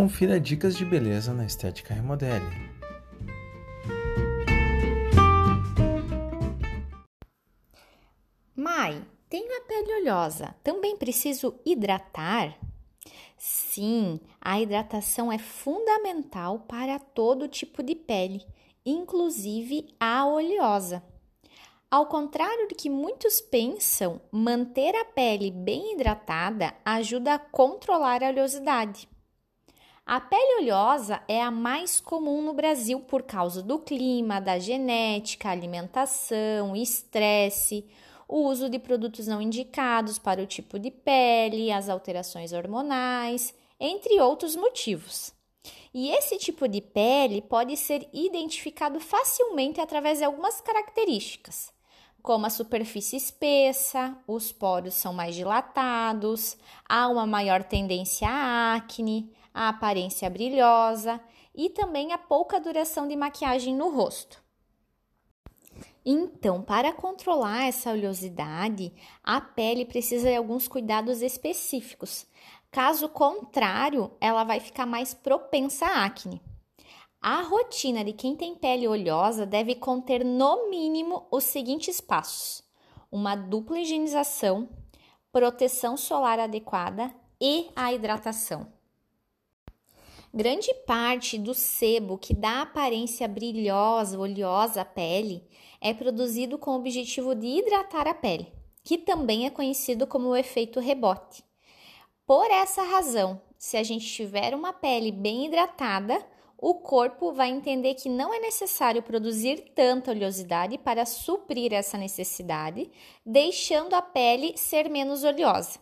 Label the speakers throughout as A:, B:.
A: Confira dicas de beleza na Estética Remodele.
B: Mai, tenho a pele oleosa. Também preciso hidratar? Sim, a hidratação é fundamental para todo tipo de pele, inclusive a oleosa. Ao contrário do que muitos pensam, manter a pele bem hidratada ajuda a controlar a oleosidade. A pele oleosa é a mais comum no Brasil por causa do clima, da genética, alimentação, estresse, o uso de produtos não indicados para o tipo de pele, as alterações hormonais, entre outros motivos. E esse tipo de pele pode ser identificado facilmente através de algumas características como a superfície espessa, os poros são mais dilatados, há uma maior tendência à acne, a aparência brilhosa e também a pouca duração de maquiagem no rosto. Então, para controlar essa oleosidade, a pele precisa de alguns cuidados específicos. Caso contrário, ela vai ficar mais propensa à acne. A rotina de quem tem pele oleosa deve conter no mínimo os seguintes passos: uma dupla higienização, proteção solar adequada e a hidratação. Grande parte do sebo que dá aparência brilhosa, oleosa à pele é produzido com o objetivo de hidratar a pele, que também é conhecido como o efeito rebote. Por essa razão, se a gente tiver uma pele bem hidratada, o corpo vai entender que não é necessário produzir tanta oleosidade para suprir essa necessidade, deixando a pele ser menos oleosa.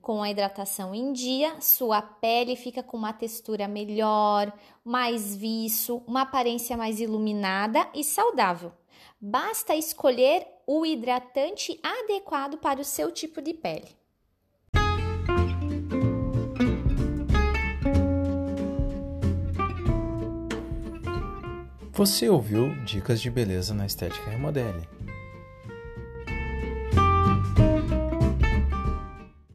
B: Com a hidratação em dia, sua pele fica com uma textura melhor, mais viço, uma aparência mais iluminada e saudável. Basta escolher o hidratante adequado para o seu tipo de pele.
A: Você ouviu Dicas de Beleza na Estética Remodele.